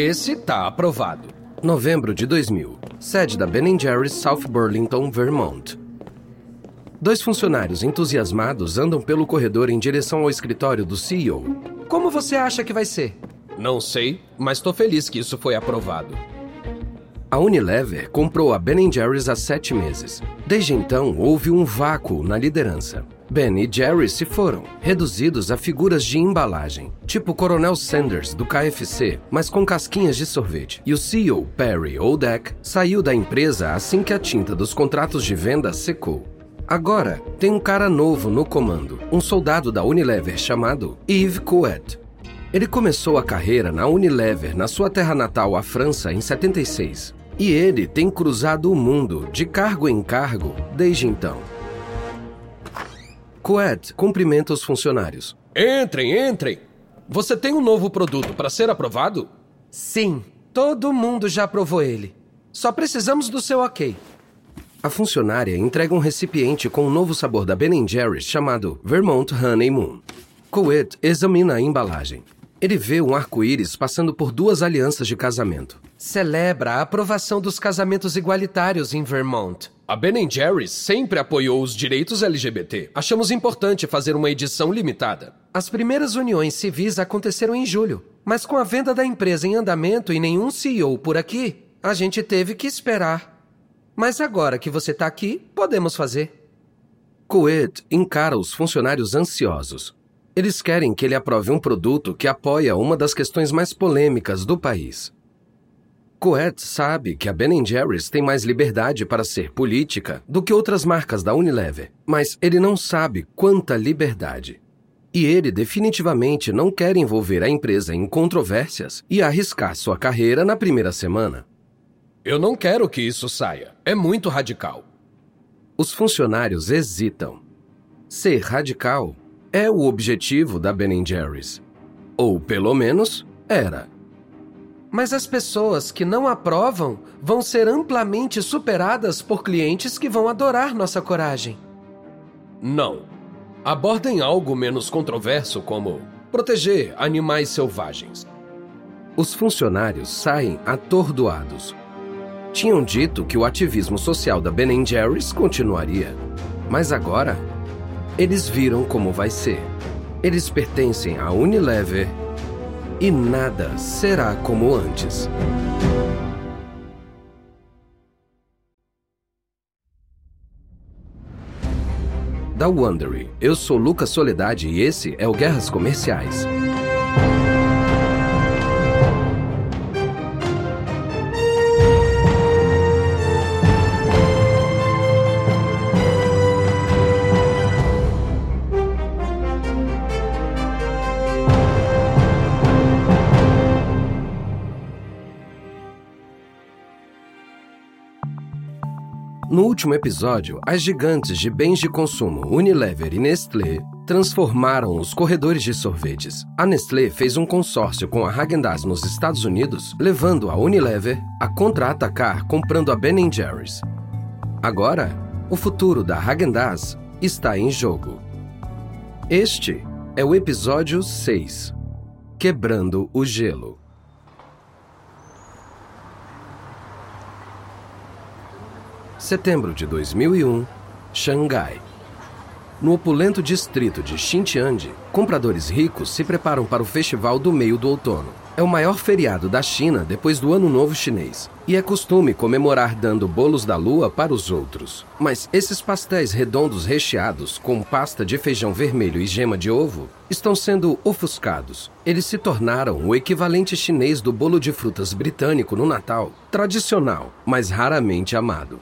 Esse tá aprovado. Novembro de 2000. Sede da Ben Jerry's South Burlington, Vermont. Dois funcionários entusiasmados andam pelo corredor em direção ao escritório do CEO. Como você acha que vai ser? Não sei, mas tô feliz que isso foi aprovado. A Unilever comprou a Ben Jerry's há sete meses. Desde então, houve um vácuo na liderança. Ben e Jerry se foram, reduzidos a figuras de embalagem, tipo Coronel Sanders do KFC, mas com casquinhas de sorvete. E o CEO, Perry Odak, saiu da empresa assim que a tinta dos contratos de venda secou. Agora, tem um cara novo no comando, um soldado da Unilever chamado Yves Couet. Ele começou a carreira na Unilever na sua terra natal, a França, em 76. E ele tem cruzado o mundo de cargo em cargo desde então. Coed cumprimenta os funcionários. Entrem, entrem. Você tem um novo produto para ser aprovado? Sim, todo mundo já aprovou ele. Só precisamos do seu ok. A funcionária entrega um recipiente com um novo sabor da Ben Jerry's chamado Vermont Honey Moon. Coed examina a embalagem. Ele vê um arco-íris passando por duas alianças de casamento. Celebra a aprovação dos casamentos igualitários em Vermont. A Ben Jerry's sempre apoiou os direitos LGBT. Achamos importante fazer uma edição limitada. As primeiras uniões civis aconteceram em julho, mas com a venda da empresa em andamento e nenhum CEO por aqui, a gente teve que esperar. Mas agora que você está aqui, podemos fazer. Coed encara os funcionários ansiosos. Eles querem que ele aprove um produto que apoia uma das questões mais polêmicas do país. Coet sabe que a Ben Jerry's tem mais liberdade para ser política do que outras marcas da Unilever, mas ele não sabe quanta liberdade. E ele definitivamente não quer envolver a empresa em controvérsias e arriscar sua carreira na primeira semana. Eu não quero que isso saia. É muito radical. Os funcionários hesitam. Ser radical é o objetivo da Ben Jerry's. Ou pelo menos era. Mas as pessoas que não aprovam vão ser amplamente superadas por clientes que vão adorar nossa coragem. Não. Abordem algo menos controverso, como proteger animais selvagens. Os funcionários saem atordoados. Tinham dito que o ativismo social da Ben Jerry's continuaria, mas agora eles viram como vai ser. Eles pertencem à Unilever e nada será como antes. Da Wondery, eu sou Lucas Soledade e esse é o Guerras Comerciais. No último episódio, as gigantes de bens de consumo Unilever e Nestlé transformaram os corredores de sorvetes. A Nestlé fez um consórcio com a Häagen-Dazs nos Estados Unidos, levando a Unilever a contra-atacar comprando a Ben Jerry's. Agora, o futuro da Häagen-Dazs está em jogo. Este é o episódio 6 Quebrando o Gelo. Setembro de 2001, Xangai. No opulento distrito de Xinjiang, compradores ricos se preparam para o Festival do Meio do Outono. É o maior feriado da China depois do Ano Novo Chinês. E é costume comemorar dando bolos da lua para os outros. Mas esses pastéis redondos recheados com pasta de feijão vermelho e gema de ovo estão sendo ofuscados. Eles se tornaram o equivalente chinês do bolo de frutas britânico no Natal, tradicional, mas raramente amado.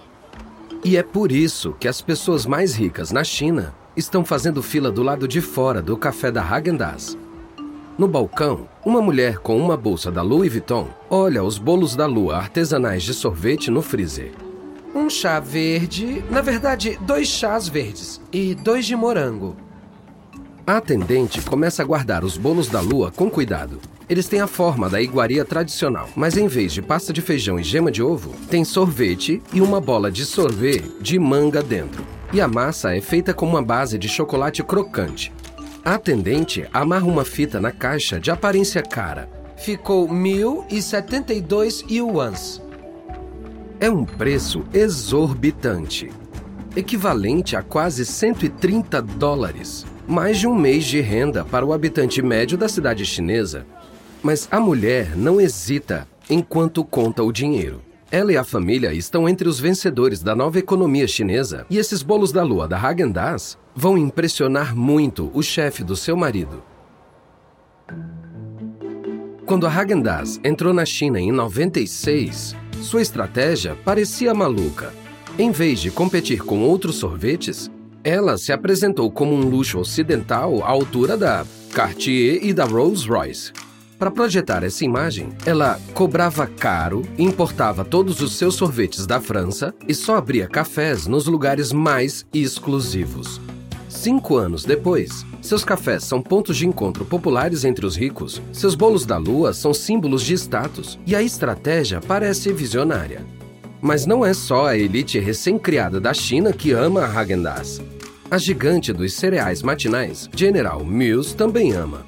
E é por isso que as pessoas mais ricas na China estão fazendo fila do lado de fora do café da Häagen-Dazs. No balcão, uma mulher com uma bolsa da Louis Vuitton olha os bolos da lua artesanais de sorvete no freezer. Um chá verde, na verdade, dois chás verdes e dois de morango. A atendente começa a guardar os bolos da lua com cuidado. Eles têm a forma da iguaria tradicional, mas em vez de pasta de feijão e gema de ovo, tem sorvete e uma bola de sorvete de manga dentro. E a massa é feita com uma base de chocolate crocante. A atendente amarra uma fita na caixa de aparência cara. ficou 1.072 yuans. É um preço exorbitante, equivalente a quase 130 dólares, mais de um mês de renda para o habitante médio da cidade chinesa. Mas a mulher não hesita enquanto conta o dinheiro. Ela e a família estão entre os vencedores da nova economia chinesa e esses bolos da lua da Häagen-Dazs vão impressionar muito o chefe do seu marido. Quando a Häagen-Dazs entrou na China em 96, sua estratégia parecia maluca. Em vez de competir com outros sorvetes, ela se apresentou como um luxo ocidental à altura da Cartier e da Rolls-Royce. Para projetar essa imagem, ela cobrava caro, importava todos os seus sorvetes da França e só abria cafés nos lugares mais exclusivos. Cinco anos depois, seus cafés são pontos de encontro populares entre os ricos, seus bolos da lua são símbolos de status e a estratégia parece visionária. Mas não é só a elite recém-criada da China que ama a Häagen-Dazs. A gigante dos cereais matinais, General Mills, também ama.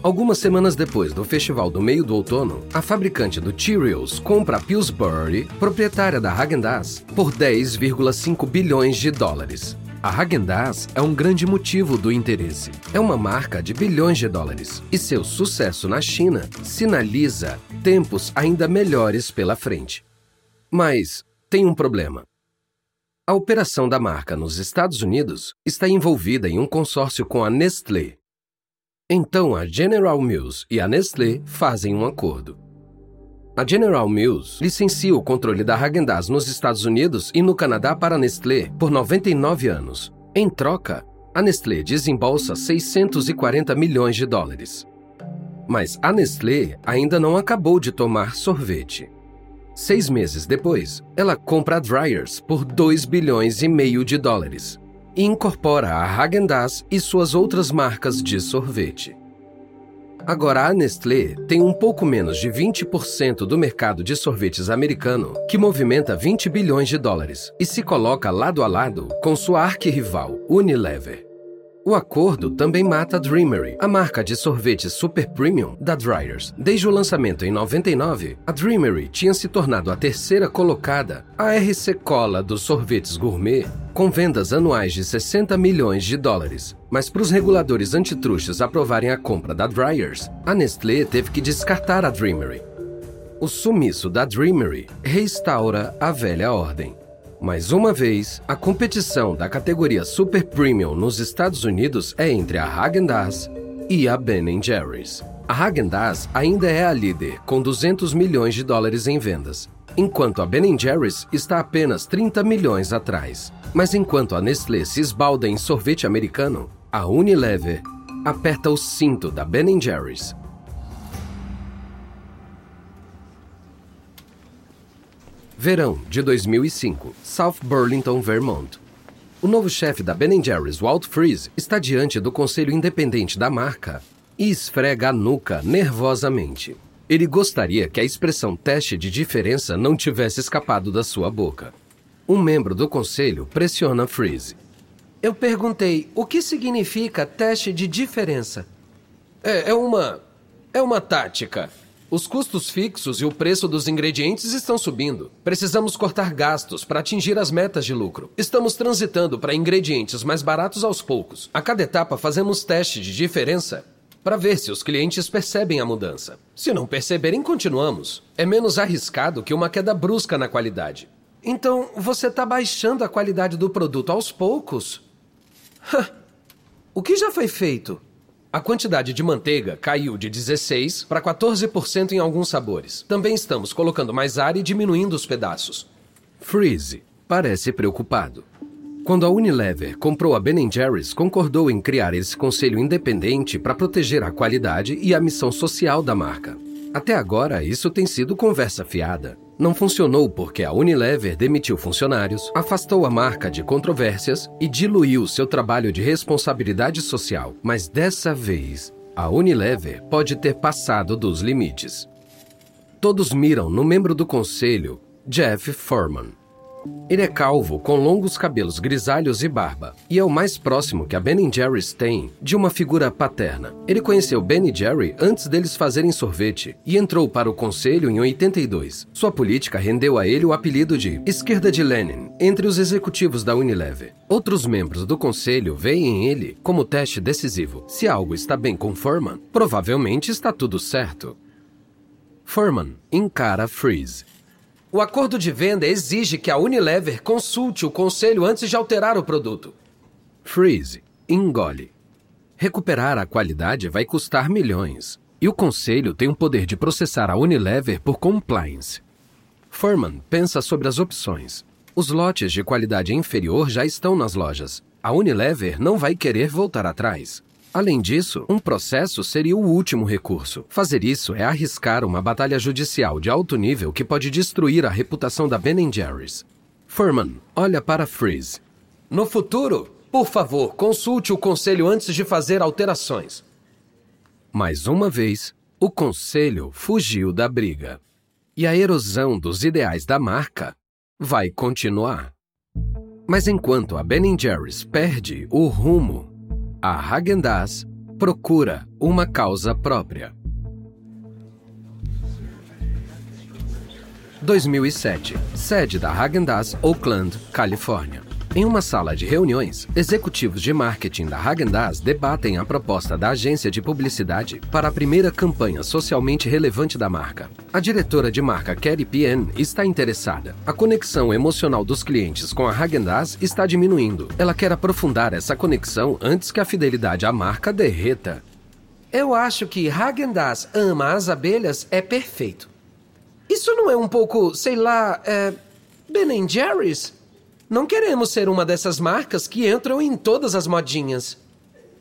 Algumas semanas depois do Festival do Meio do Outono, a fabricante do Cheerios compra a Pillsbury, proprietária da Häagen-Dazs, por 10,5 bilhões de dólares. A Häagen-Dazs é um grande motivo do interesse. É uma marca de bilhões de dólares e seu sucesso na China sinaliza tempos ainda melhores pela frente. Mas tem um problema. A operação da marca nos Estados Unidos está envolvida em um consórcio com a Nestlé, então a General Mills e a Nestlé fazem um acordo. A General Mills licencia o controle da Häagen-Dazs nos Estados Unidos e no Canadá para a Nestlé por 99 anos. Em troca, a Nestlé desembolsa 640 milhões de dólares. Mas a Nestlé ainda não acabou de tomar sorvete. Seis meses depois, ela compra a Dryers por 2 bilhões e meio de dólares e incorpora a Häagen-Dazs e suas outras marcas de sorvete. Agora, a Nestlé tem um pouco menos de 20% do mercado de sorvetes americano, que movimenta 20 bilhões de dólares, e se coloca lado a lado com sua arquirrival Unilever. O acordo também mata a Dreamery, a marca de sorvete super premium da Dryers. Desde o lançamento em 99, a Dreamery tinha se tornado a terceira colocada, a RC Cola dos sorvetes gourmet, com vendas anuais de 60 milhões de dólares. Mas para os reguladores antitruxas aprovarem a compra da Dryers, a Nestlé teve que descartar a Dreamery. O sumiço da Dreamery restaura a velha ordem. Mais uma vez, a competição da categoria Super Premium nos Estados Unidos é entre a Häagen-Dazs e a Ben Jerry's. A Häagen-Dazs ainda é a líder, com 200 milhões de dólares em vendas, enquanto a Ben Jerry's está apenas 30 milhões atrás. Mas enquanto a Nestlé se esbalda em sorvete americano, a Unilever aperta o cinto da Ben Jerry's Verão de 2005, South Burlington, Vermont. O novo chefe da Ben Jerry's, Walt Freeze, está diante do conselho independente da marca e esfrega a nuca nervosamente. Ele gostaria que a expressão teste de diferença não tivesse escapado da sua boca. Um membro do conselho pressiona Freeze. Eu perguntei o que significa teste de diferença. É, é uma. É uma tática. Os custos fixos e o preço dos ingredientes estão subindo. Precisamos cortar gastos para atingir as metas de lucro. Estamos transitando para ingredientes mais baratos aos poucos. A cada etapa fazemos teste de diferença para ver se os clientes percebem a mudança. Se não perceberem, continuamos. É menos arriscado que uma queda brusca na qualidade. Então, você está baixando a qualidade do produto aos poucos? o que já foi feito? A quantidade de manteiga caiu de 16 para 14% em alguns sabores. Também estamos colocando mais ar e diminuindo os pedaços. Freeze parece preocupado. Quando a Unilever comprou a Ben Jerry's, concordou em criar esse conselho independente para proteger a qualidade e a missão social da marca. Até agora, isso tem sido conversa fiada. Não funcionou porque a Unilever demitiu funcionários, afastou a marca de controvérsias e diluiu seu trabalho de responsabilidade social. Mas dessa vez, a Unilever pode ter passado dos limites. Todos miram no membro do conselho, Jeff Furman. Ele é calvo, com longos cabelos grisalhos e barba, e é o mais próximo que a Ben Jerry's tem de uma figura paterna. Ele conheceu Ben Jerry antes deles fazerem sorvete e entrou para o conselho em 82. Sua política rendeu a ele o apelido de Esquerda de Lenin entre os executivos da Unilever. Outros membros do conselho veem ele como teste decisivo. Se algo está bem com Furman, provavelmente está tudo certo. Furman encara Freeze o acordo de venda exige que a Unilever consulte o conselho antes de alterar o produto. Freeze, engole. Recuperar a qualidade vai custar milhões. E o conselho tem o poder de processar a Unilever por compliance. Furman pensa sobre as opções. Os lotes de qualidade inferior já estão nas lojas. A Unilever não vai querer voltar atrás. Além disso, um processo seria o último recurso. Fazer isso é arriscar uma batalha judicial de alto nível que pode destruir a reputação da Ben Jerry's. Furman olha para Freeze. No futuro, por favor, consulte o conselho antes de fazer alterações. Mais uma vez, o conselho fugiu da briga. E a erosão dos ideais da marca vai continuar. Mas enquanto a Ben Jerry's perde o rumo, a Häagen-Dazs procura uma causa própria. 2007, sede da Häagen-Dazs, Oakland, Califórnia. Em uma sala de reuniões, executivos de marketing da Häagen-Dazs debatem a proposta da agência de publicidade para a primeira campanha socialmente relevante da marca. A diretora de marca Kerry Pien está interessada. A conexão emocional dos clientes com a Häagen-Dazs está diminuindo. Ela quer aprofundar essa conexão antes que a fidelidade à marca derreta. Eu acho que Häagen-Dazs ama as abelhas é perfeito. Isso não é um pouco, sei lá, é... Ben Jerry's? Não queremos ser uma dessas marcas que entram em todas as modinhas.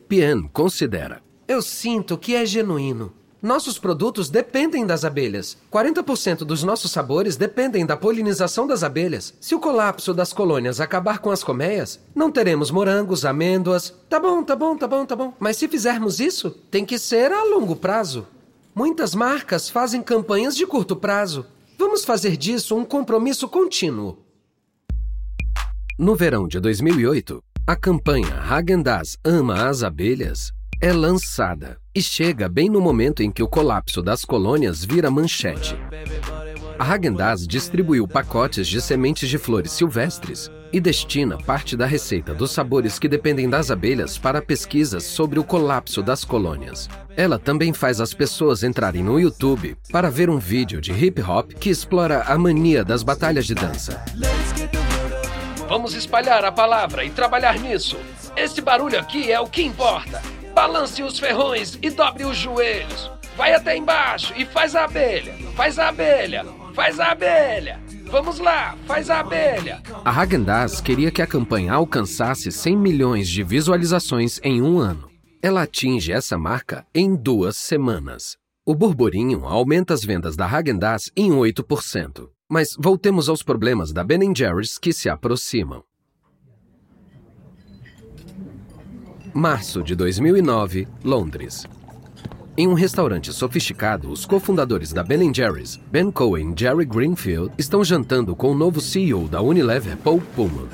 Pien considera. Eu sinto que é genuíno. Nossos produtos dependem das abelhas. 40% dos nossos sabores dependem da polinização das abelhas. Se o colapso das colônias acabar com as colmeias, não teremos morangos, amêndoas. Tá bom, tá bom, tá bom, tá bom. Mas se fizermos isso, tem que ser a longo prazo. Muitas marcas fazem campanhas de curto prazo. Vamos fazer disso um compromisso contínuo. No verão de 2008, a campanha Häagen-Dazs ama as abelhas é lançada e chega bem no momento em que o colapso das colônias vira manchete. A Häagen-Dazs distribuiu pacotes de sementes de flores silvestres e destina parte da receita dos sabores que dependem das abelhas para pesquisas sobre o colapso das colônias. Ela também faz as pessoas entrarem no YouTube para ver um vídeo de hip hop que explora a mania das batalhas de dança. Vamos espalhar a palavra e trabalhar nisso. Esse barulho aqui é o que importa. Balance os ferrões e dobre os joelhos. Vai até embaixo e faz a abelha. Faz a abelha. Faz a abelha. Vamos lá, faz a abelha. A Häagen-Dazs queria que a campanha alcançasse 100 milhões de visualizações em um ano. Ela atinge essa marca em duas semanas. O burburinho aumenta as vendas da Häagen-Dazs em 8%. Mas voltemos aos problemas da Ben Jerry's que se aproximam. Março de 2009, Londres. Em um restaurante sofisticado, os cofundadores da Ben Jerry's, Ben Cohen e Jerry Greenfield, estão jantando com o novo CEO da Unilever, Paul Pullman.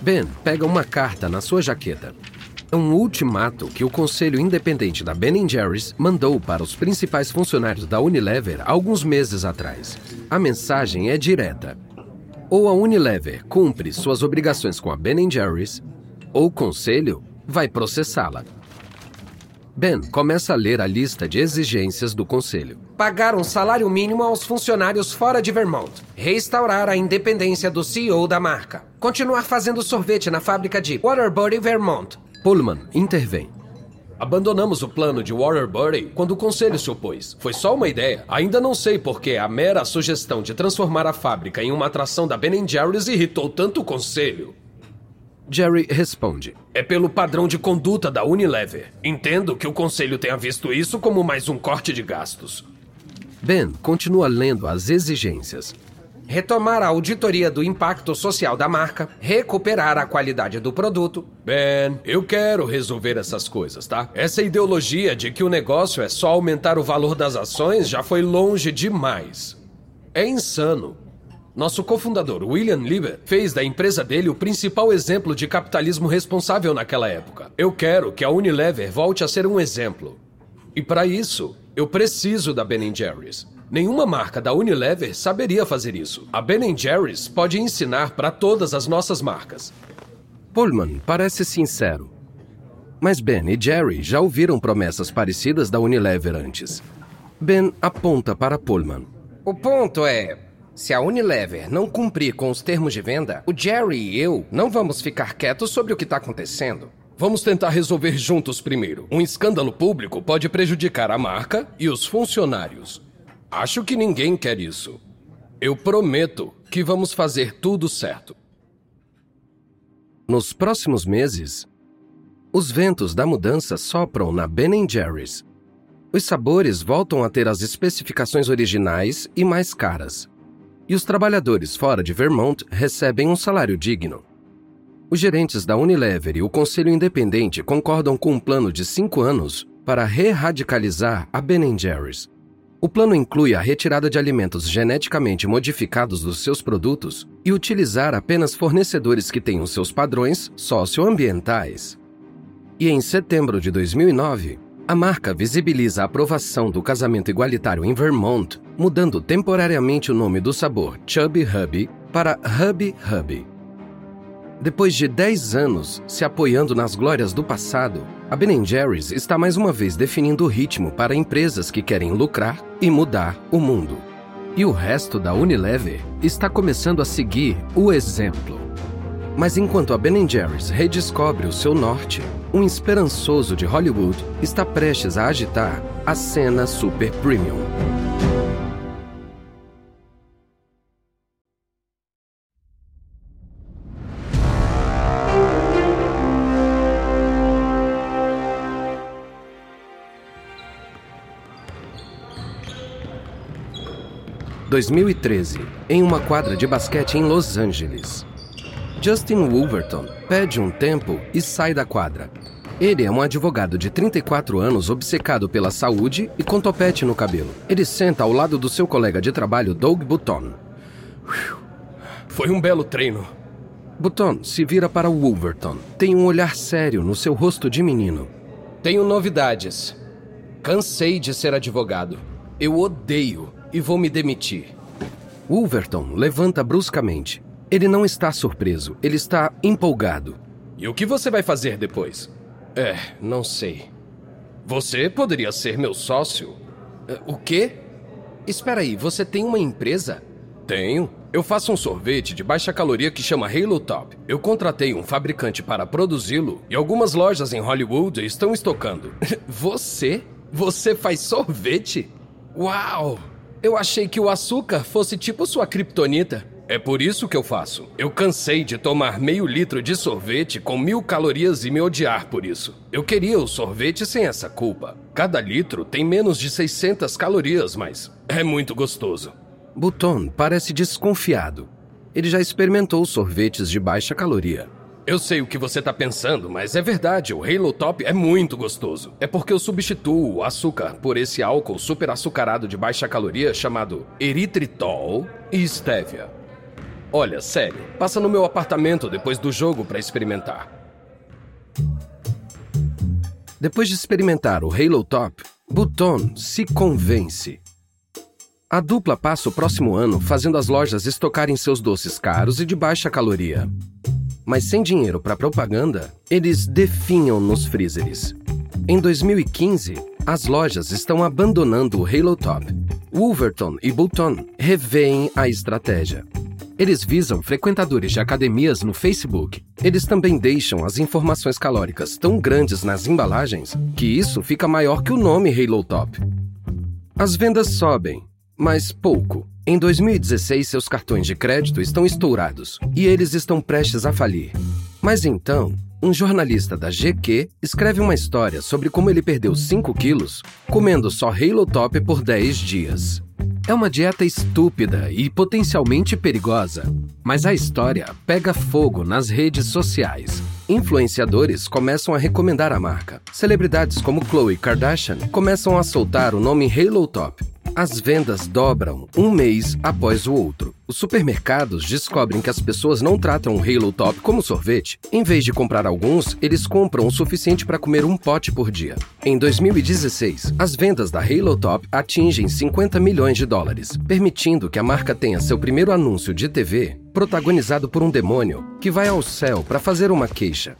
Ben pega uma carta na sua jaqueta é um ultimato que o Conselho Independente da Ben Jerry's mandou para os principais funcionários da Unilever alguns meses atrás. A mensagem é direta. Ou a Unilever cumpre suas obrigações com a Ben Jerry's, ou o Conselho vai processá-la. Ben começa a ler a lista de exigências do Conselho. Pagar um salário mínimo aos funcionários fora de Vermont. Restaurar a independência do CEO da marca. Continuar fazendo sorvete na fábrica de Waterbury, Vermont. Pullman intervém. Abandonamos o plano de Waterbury quando o conselho se opôs. Foi só uma ideia. Ainda não sei por que a mera sugestão de transformar a fábrica em uma atração da Ben Jerry's irritou tanto o conselho. Jerry responde: É pelo padrão de conduta da Unilever. Entendo que o conselho tenha visto isso como mais um corte de gastos. Ben continua lendo as exigências retomar a auditoria do impacto social da marca, recuperar a qualidade do produto. Ben, eu quero resolver essas coisas, tá? Essa ideologia de que o negócio é só aumentar o valor das ações já foi longe demais. É insano. Nosso cofundador, William Lieber, fez da empresa dele o principal exemplo de capitalismo responsável naquela época. Eu quero que a Unilever volte a ser um exemplo. E para isso, eu preciso da Ben Jerry's. Nenhuma marca da Unilever saberia fazer isso. A Ben Jerry's pode ensinar para todas as nossas marcas. Pullman parece sincero. Mas Ben e Jerry já ouviram promessas parecidas da Unilever antes. Ben aponta para Pullman. O ponto é: se a Unilever não cumprir com os termos de venda, o Jerry e eu não vamos ficar quietos sobre o que está acontecendo. Vamos tentar resolver juntos primeiro. Um escândalo público pode prejudicar a marca e os funcionários. Acho que ninguém quer isso. Eu prometo que vamos fazer tudo certo. Nos próximos meses, os ventos da mudança sopram na Ben Jerry's. Os sabores voltam a ter as especificações originais e mais caras e os trabalhadores fora de Vermont recebem um salário digno. Os gerentes da Unilever e o Conselho Independente concordam com um plano de cinco anos para re-radicalizar a Ben Jerry's. O plano inclui a retirada de alimentos geneticamente modificados dos seus produtos e utilizar apenas fornecedores que tenham seus padrões socioambientais. E em setembro de 2009, a marca visibiliza a aprovação do casamento igualitário em Vermont, mudando temporariamente o nome do sabor Chubby Hubby para Hubby Hubby. Depois de 10 anos se apoiando nas glórias do passado, a Ben Jerry's está mais uma vez definindo o ritmo para empresas que querem lucrar e mudar o mundo. E o resto da Unilever está começando a seguir o exemplo. Mas enquanto a Ben Jerry's redescobre o seu norte, um esperançoso de Hollywood está prestes a agitar a cena super premium. (2013) em uma quadra de basquete em Los Angeles. Justin Wolverton pede um tempo e sai da quadra. Ele é um advogado de 34 anos obcecado pela saúde e com topete no cabelo. Ele senta ao lado do seu colega de trabalho, Doug Button. Foi um belo treino. Button se vira para Wolverton. Tem um olhar sério no seu rosto de menino. Tenho novidades. Cansei de ser advogado. Eu odeio e vou me demitir. Wolverton levanta bruscamente. Ele não está surpreso, ele está empolgado. E o que você vai fazer depois? É, não sei. Você poderia ser meu sócio? É, o quê? Espera aí, você tem uma empresa? Tenho. Eu faço um sorvete de baixa caloria que chama Halo Top. Eu contratei um fabricante para produzi-lo e algumas lojas em Hollywood estão estocando. você? Você faz sorvete? Uau! Eu achei que o açúcar fosse tipo sua kriptonita. É por isso que eu faço. Eu cansei de tomar meio litro de sorvete com mil calorias e me odiar por isso. Eu queria o sorvete sem essa culpa. Cada litro tem menos de 600 calorias, mas é muito gostoso. Button parece desconfiado. Ele já experimentou sorvetes de baixa caloria. Eu sei o que você está pensando, mas é verdade, o Halo Top é muito gostoso. É porque eu substituo o açúcar por esse álcool super açucarado de baixa caloria chamado eritritol e stevia. Olha, sério, passa no meu apartamento depois do jogo para experimentar. Depois de experimentar o Halo Top, Button se convence. A dupla passa o próximo ano fazendo as lojas estocarem seus doces caros e de baixa caloria. Mas sem dinheiro para propaganda, eles definham nos freezers. Em 2015, as lojas estão abandonando o Halo Top. Wolverton e Button revêem a estratégia. Eles visam frequentadores de academias no Facebook. Eles também deixam as informações calóricas tão grandes nas embalagens que isso fica maior que o nome Halo Top. As vendas sobem, mas pouco. Em 2016, seus cartões de crédito estão estourados e eles estão prestes a falir. Mas então, um jornalista da GQ escreve uma história sobre como ele perdeu 5 quilos comendo só Halo Top por 10 dias. É uma dieta estúpida e potencialmente perigosa, mas a história pega fogo nas redes sociais. Influenciadores começam a recomendar a marca. Celebridades como Khloe Kardashian começam a soltar o nome Halo Top. As vendas dobram um mês após o outro. Os supermercados descobrem que as pessoas não tratam o Halo Top como sorvete. Em vez de comprar alguns, eles compram o suficiente para comer um pote por dia. Em 2016, as vendas da Halo Top atingem 50 milhões de dólares, permitindo que a marca tenha seu primeiro anúncio de TV protagonizado por um demônio que vai ao céu para fazer uma queixa.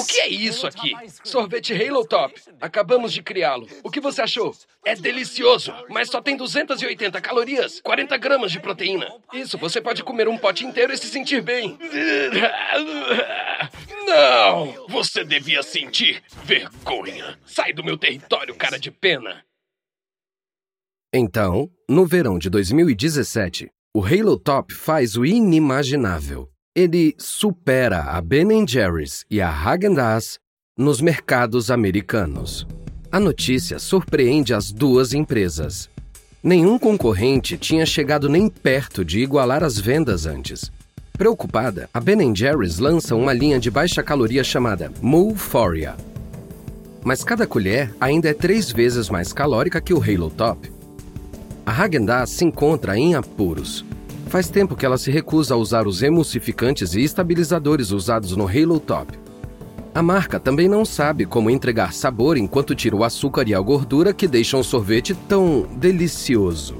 O que é isso aqui? Sorvete Halo Top. Acabamos de criá-lo. O que você achou? É delicioso, mas só tem 280 calorias, 40 gramas de proteína. Isso, você pode comer um pote inteiro e se sentir bem. Não! Você devia sentir vergonha. Sai do meu território, cara de pena. Então, no verão de 2017, o Halo Top faz o inimaginável ele supera a Ben Jerry's e a Häagen-Dazs nos mercados americanos. A notícia surpreende as duas empresas. Nenhum concorrente tinha chegado nem perto de igualar as vendas antes. Preocupada, a Ben Jerry's lança uma linha de baixa caloria chamada Moeforia. Mas cada colher ainda é três vezes mais calórica que o Halo Top. A Häagen-Dazs se encontra em apuros. Faz tempo que ela se recusa a usar os emulsificantes e estabilizadores usados no Halo Top. A marca também não sabe como entregar sabor enquanto tira o açúcar e a gordura que deixam o sorvete tão delicioso.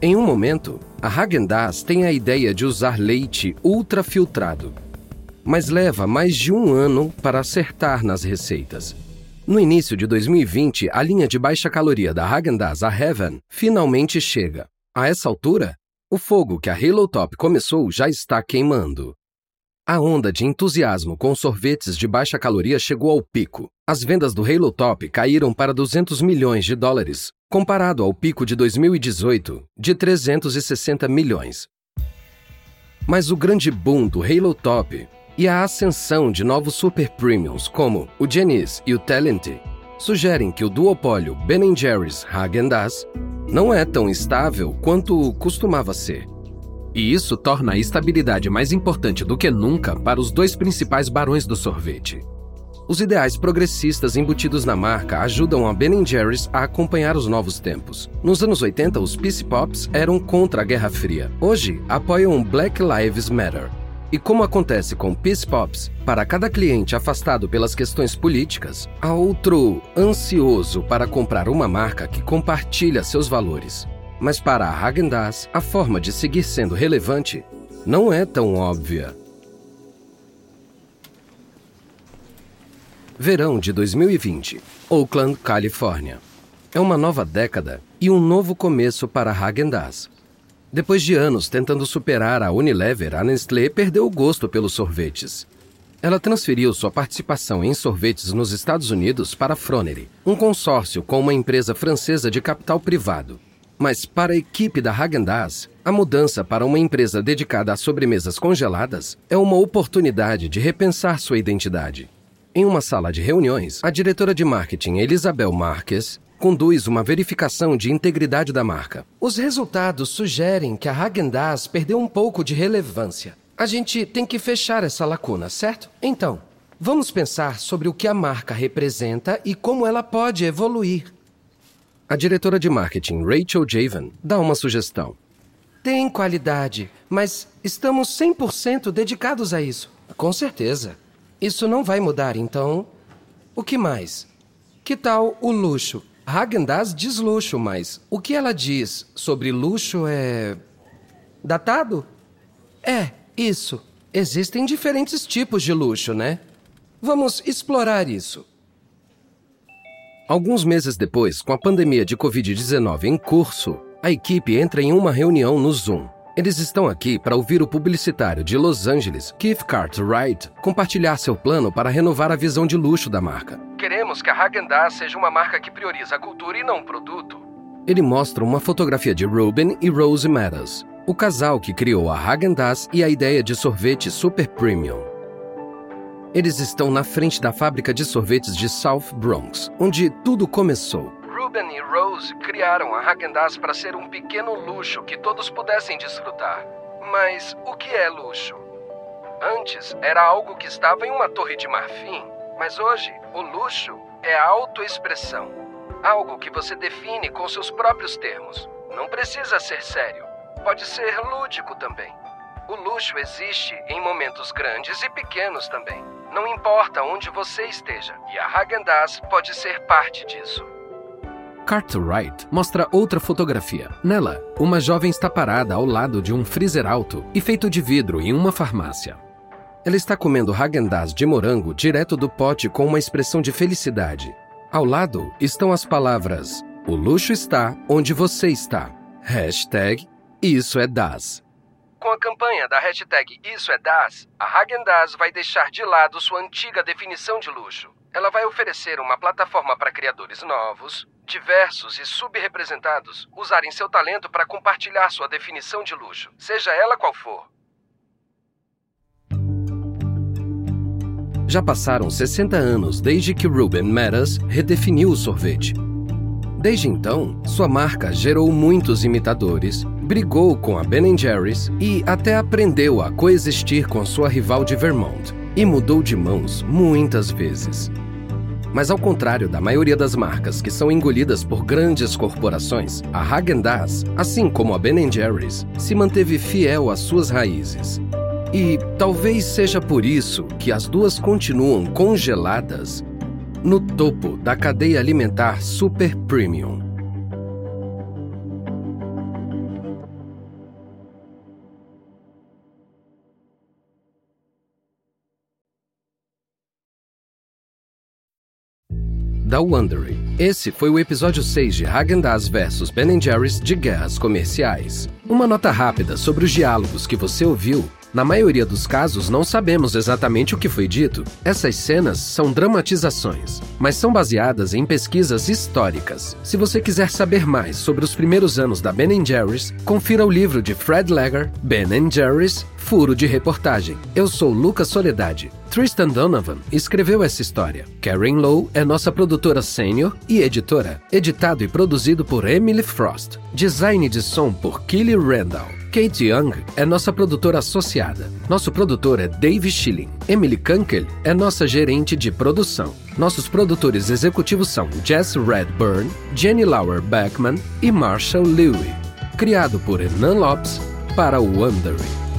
Em um momento, a Häagen-Dazs tem a ideia de usar leite ultrafiltrado, mas leva mais de um ano para acertar nas receitas. No início de 2020, a linha de baixa caloria da Häagen-Dazs, a Heaven, finalmente chega. A essa altura, o fogo que a Halo Top começou já está queimando. A onda de entusiasmo com sorvetes de baixa caloria chegou ao pico. As vendas do Halo Top caíram para 200 milhões de dólares, comparado ao pico de 2018 de 360 milhões. Mas o grande boom do Halo Top e a ascensão de novos super premiums como o Genis e o Talent sugerem que o duopólio Ben Jerry's Häagen-Dazs não é tão estável quanto costumava ser. E isso torna a estabilidade mais importante do que nunca para os dois principais barões do sorvete. Os ideais progressistas embutidos na marca ajudam a Ben Jerry's a acompanhar os novos tempos. Nos anos 80, os Peace Pops eram contra a Guerra Fria. Hoje, apoiam Black Lives Matter e como acontece com Peace Pops, para cada cliente afastado pelas questões políticas, há outro ansioso para comprar uma marca que compartilha seus valores. Mas para a Häagen-Dazs, a forma de seguir sendo relevante não é tão óbvia. Verão de 2020, Oakland, Califórnia. É uma nova década e um novo começo para a Häagen-Dazs. Depois de anos tentando superar a Unilever, a Nestlé perdeu o gosto pelos sorvetes. Ela transferiu sua participação em sorvetes nos Estados Unidos para a um consórcio com uma empresa francesa de capital privado. Mas para a equipe da Häagen-Dazs, a mudança para uma empresa dedicada a sobremesas congeladas é uma oportunidade de repensar sua identidade. Em uma sala de reuniões, a diretora de marketing Elisabel Marques conduz uma verificação de integridade da marca. Os resultados sugerem que a Häagen-Dazs perdeu um pouco de relevância. A gente tem que fechar essa lacuna, certo? Então, vamos pensar sobre o que a marca representa e como ela pode evoluir. A diretora de marketing, Rachel Javen, dá uma sugestão. Tem qualidade, mas estamos 100% dedicados a isso. Com certeza. Isso não vai mudar, então. O que mais? Que tal o luxo? Häagen-Dazs diz luxo, mas o que ela diz sobre luxo é. datado? É, isso. Existem diferentes tipos de luxo, né? Vamos explorar isso. Alguns meses depois, com a pandemia de Covid-19 em curso, a equipe entra em uma reunião no Zoom. Eles estão aqui para ouvir o publicitário de Los Angeles, Keith Cartwright, compartilhar seu plano para renovar a visão de luxo da marca. Que a Häagen-Dazs seja uma marca que prioriza a cultura e não o produto. Ele mostra uma fotografia de Ruben e Rose Meadows, o casal que criou a Häagen-Dazs e a ideia de sorvete super premium. Eles estão na frente da fábrica de sorvetes de South Bronx, onde tudo começou. Ruben e Rose criaram a Häagen-Dazs para ser um pequeno luxo que todos pudessem desfrutar. Mas o que é luxo? Antes era algo que estava em uma torre de marfim, mas hoje o luxo é a autoexpressão. Algo que você define com seus próprios termos. Não precisa ser sério. Pode ser lúdico também. O luxo existe em momentos grandes e pequenos também. Não importa onde você esteja, e a Häagen-Dazs pode ser parte disso. Cartwright mostra outra fotografia. Nela, uma jovem está parada ao lado de um freezer alto e feito de vidro em uma farmácia. Ela está comendo Häagen-Dazs de morango direto do pote com uma expressão de felicidade. Ao lado estão as palavras O luxo está onde você está. Hashtag Isso é Das. Com a campanha da hashtag Isso é Das, a Häagen-Dazs vai deixar de lado sua antiga definição de luxo. Ela vai oferecer uma plataforma para criadores novos, diversos e subrepresentados usarem seu talento para compartilhar sua definição de luxo, seja ela qual for. Já passaram 60 anos desde que Ruben Meadows redefiniu o sorvete. Desde então, sua marca gerou muitos imitadores, brigou com a Ben Jerry's e até aprendeu a coexistir com sua rival de Vermont e mudou de mãos muitas vezes. Mas ao contrário da maioria das marcas que são engolidas por grandes corporações, a Häagen-Dazs, assim como a Ben Jerry's, se manteve fiel às suas raízes. E talvez seja por isso que as duas continuam congeladas no topo da cadeia alimentar super premium. da Wondery. Esse foi o episódio 6 de Häagen-Dazs vs Ben Jerry's de Guerras Comerciais. Uma nota rápida sobre os diálogos que você ouviu na maioria dos casos, não sabemos exatamente o que foi dito. Essas cenas são dramatizações, mas são baseadas em pesquisas históricas. Se você quiser saber mais sobre os primeiros anos da Ben Jerry's, confira o livro de Fred Lager, Ben Jerry's, Furo de Reportagem. Eu sou Lucas Soledade. Tristan Donovan escreveu essa história. Karen Lowe é nossa produtora sênior e editora. Editado e produzido por Emily Frost. Design de som por Kelly Randall. Kate Young é nossa produtora associada. Nosso produtor é Dave Schilling. Emily Kunkel é nossa gerente de produção. Nossos produtores executivos são Jess Redburn, Jenny Lauer Beckman e Marshall Lewey. Criado por Hernan Lopes para o Wondering.